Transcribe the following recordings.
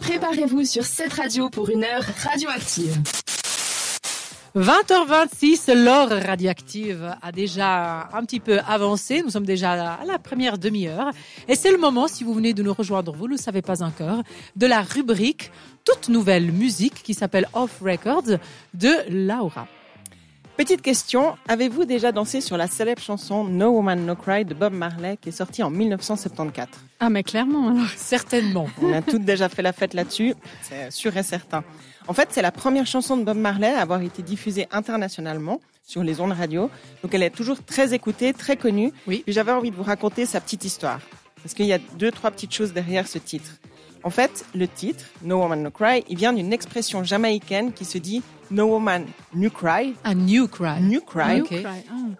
Préparez-vous sur cette radio pour une heure radioactive. 20h26, l'heure radioactive a déjà un petit peu avancé. Nous sommes déjà à la première demi-heure. Et c'est le moment, si vous venez de nous rejoindre, vous ne le savez pas encore, de la rubrique toute nouvelle musique qui s'appelle Off Records de Laura. Petite question, avez-vous déjà dansé sur la célèbre chanson No Woman No Cry de Bob Marley qui est sortie en 1974 Ah mais clairement alors. Certainement. On a toutes déjà fait la fête là-dessus, c'est sûr et certain. En fait, c'est la première chanson de Bob Marley à avoir été diffusée internationalement sur les ondes radio. Donc elle est toujours très écoutée, très connue. Oui. Et j'avais envie de vous raconter sa petite histoire. Parce qu'il y a deux, trois petites choses derrière ce titre. En fait, le titre, No Woman No Cry, il vient d'une expression jamaïcaine qui se dit No Woman No Cry. Un New Cry. New Cry. Ah.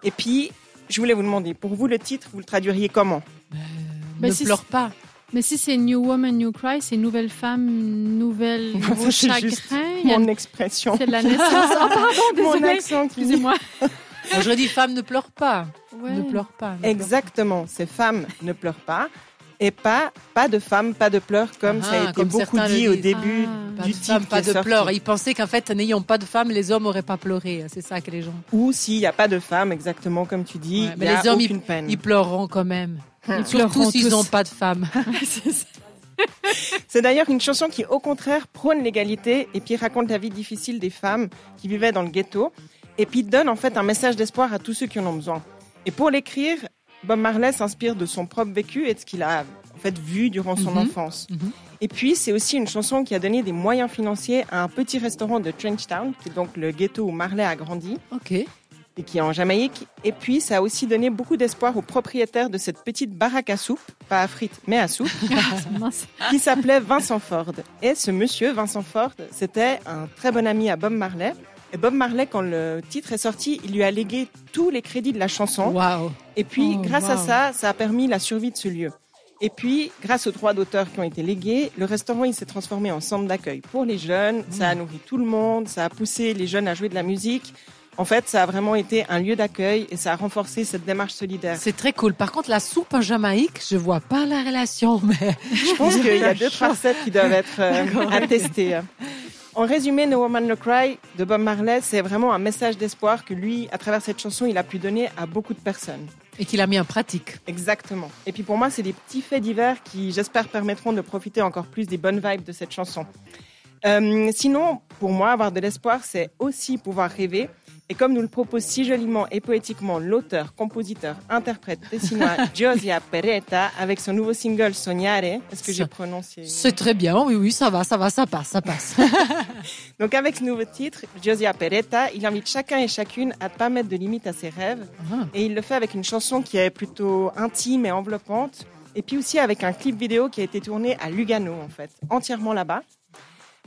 Et puis, je voulais vous demander, pour vous, le titre, vous le traduiriez comment Bah, ne si pleure pas. Mais si c'est New Woman, New Cry, c'est nouvelle femme, nouvelle, c'est chagrin. juste Il y a- Mon expression. C'est de la naissance. Ah pardon, Mon désolée. accent qui- Excusez-moi. Moi, j'aurais dit femme ne pleure pas. Ouais. Ne pleure pas. ne pleure Exactement, ces femmes ne pleurent pas. Et pas, pas de femmes, pas de pleurs, comme Ah, ça a été beaucoup dit au début Ah. Pas du de titre. femme, pas de sorti. pleurs. Ils pensaient qu'en fait, n'ayant pas de femmes, les hommes n'auraient pas pleuré. C'est ça que les gens. Ou s'il n'y a pas de femmes, exactement comme tu dis, Ouais, mais y a les hommes, aucune peine. Ils pleureront quand même. Ils Surtout s'ils n'ont pas de femmes. C'est d'ailleurs une chanson qui, au contraire, prône l'égalité et puis raconte la vie difficile des femmes qui vivaient dans le ghetto et puis donne en fait un message d'espoir à tous ceux qui en ont besoin. Et pour l'écrire, Bob Marley s'inspire de son propre vécu et de ce qu'il a en fait vu durant son Mhm. enfance. Mhm. Et puis, c'est aussi une chanson qui a donné des moyens financiers à un petit restaurant de Trenchtown, qui est donc le ghetto où Marley a grandi Ok. et qui est en Jamaïque. Et puis, ça a aussi donné beaucoup d'espoir aux propriétaires de cette petite baraque à soupe, pas à frites, mais à soupe, Mince. qui s'appelait Vincent Ford. Et ce monsieur, Vincent Ford, c'était un très bon ami à Bob Marley. Et Bob Marley, quand le titre est sorti, il lui a légué tous les crédits de la chanson. Waouh. Et puis, Oh, grâce à wow. ça, ça a permis la survie de ce lieu. Et puis, grâce aux droits d'auteur qui ont été légués, le restaurant il s'est transformé en centre d'accueil pour les jeunes. Ça a nourri tout le monde, ça a poussé les jeunes à jouer de la musique. En fait, ça a vraiment été un lieu d'accueil et ça a renforcé cette démarche solidaire. C'est très cool. Par contre, la soupe en Jamaïque, je vois pas la relation, mais Je pense qu'il y a deux, trois recettes qui doivent être euh, à tester. En résumé, No Woman No Cry de Bob Marley, c'est vraiment un message d'espoir que lui, à travers cette chanson, il a pu donner à beaucoup de personnes. et qu'il a mis en pratique. Exactement. Et puis pour moi, c'est des petits faits divers qui, j'espère, permettront de profiter encore plus des bonnes vibes de cette chanson. Euh, sinon, pour moi, avoir de l'espoir, c'est aussi pouvoir rêver. Et comme nous le propose si joliment et poétiquement l'auteur, compositeur, interprète tessinois Josia Peretta avec son nouveau single Sognare, est-ce que j'ai prononcé C'est très bien. Oui, oui, ça va, ça va, ça passe, ça passe. Donc avec ce nouveau titre, Josia Peretta, il invite chacun et chacune à ne pas mettre de limite à ses rêves. Ah. Et il le fait avec une chanson qui est plutôt intime et enveloppante. Et puis aussi avec un clip vidéo qui a été tourné à Lugano, en fait, entièrement là-bas.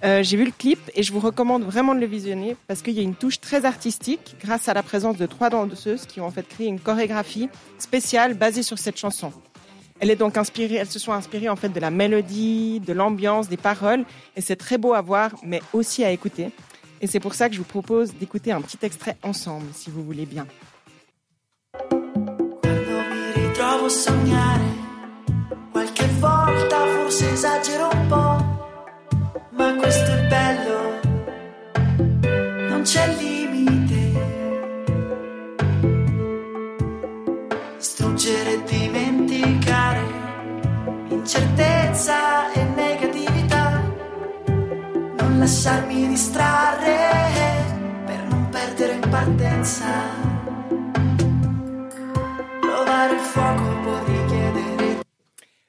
Euh, J'ai vu le clip et je vous recommande vraiment de le visionner parce qu'il y a une touche très artistique grâce à la présence de trois danseuses qui ont en fait créé une chorégraphie spéciale basée sur cette chanson. Elle est donc inspirée, elles se sont inspirées en fait de la mélodie, de l'ambiance, des paroles et c'est très beau à voir mais aussi à écouter. Et c'est pour ça que je vous propose d'écouter un petit extrait ensemble si vous voulez bien. Quando mi ritrovo a sognare, qualche volta forse esagero un po', E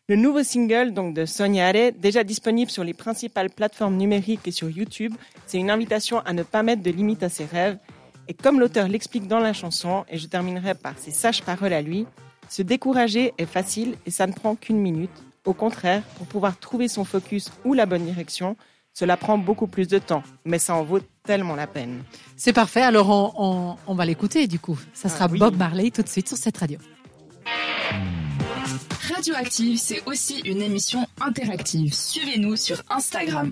Le nouveau single donc de Sognare, déjà disponible sur les principales plateformes numériques et sur YouTube, c'est une invitation à ne pas mettre de limite à ses rêves. Et comme l'auteur l'explique dans la chanson, et je terminerai par ses sages paroles à lui, se décourager est facile et ça ne prend qu'une minute. Au contraire, pour pouvoir trouver son focus ou la bonne direction, cela prend beaucoup plus de temps, mais ça en vaut tellement la peine. C'est parfait. Alors, on, on, on va l'écouter, du coup. Ça sera Ah oui. Bob Marley tout de suite sur cette radio. Radioactive, c'est aussi une émission interactive. Suivez-nous sur Instagram.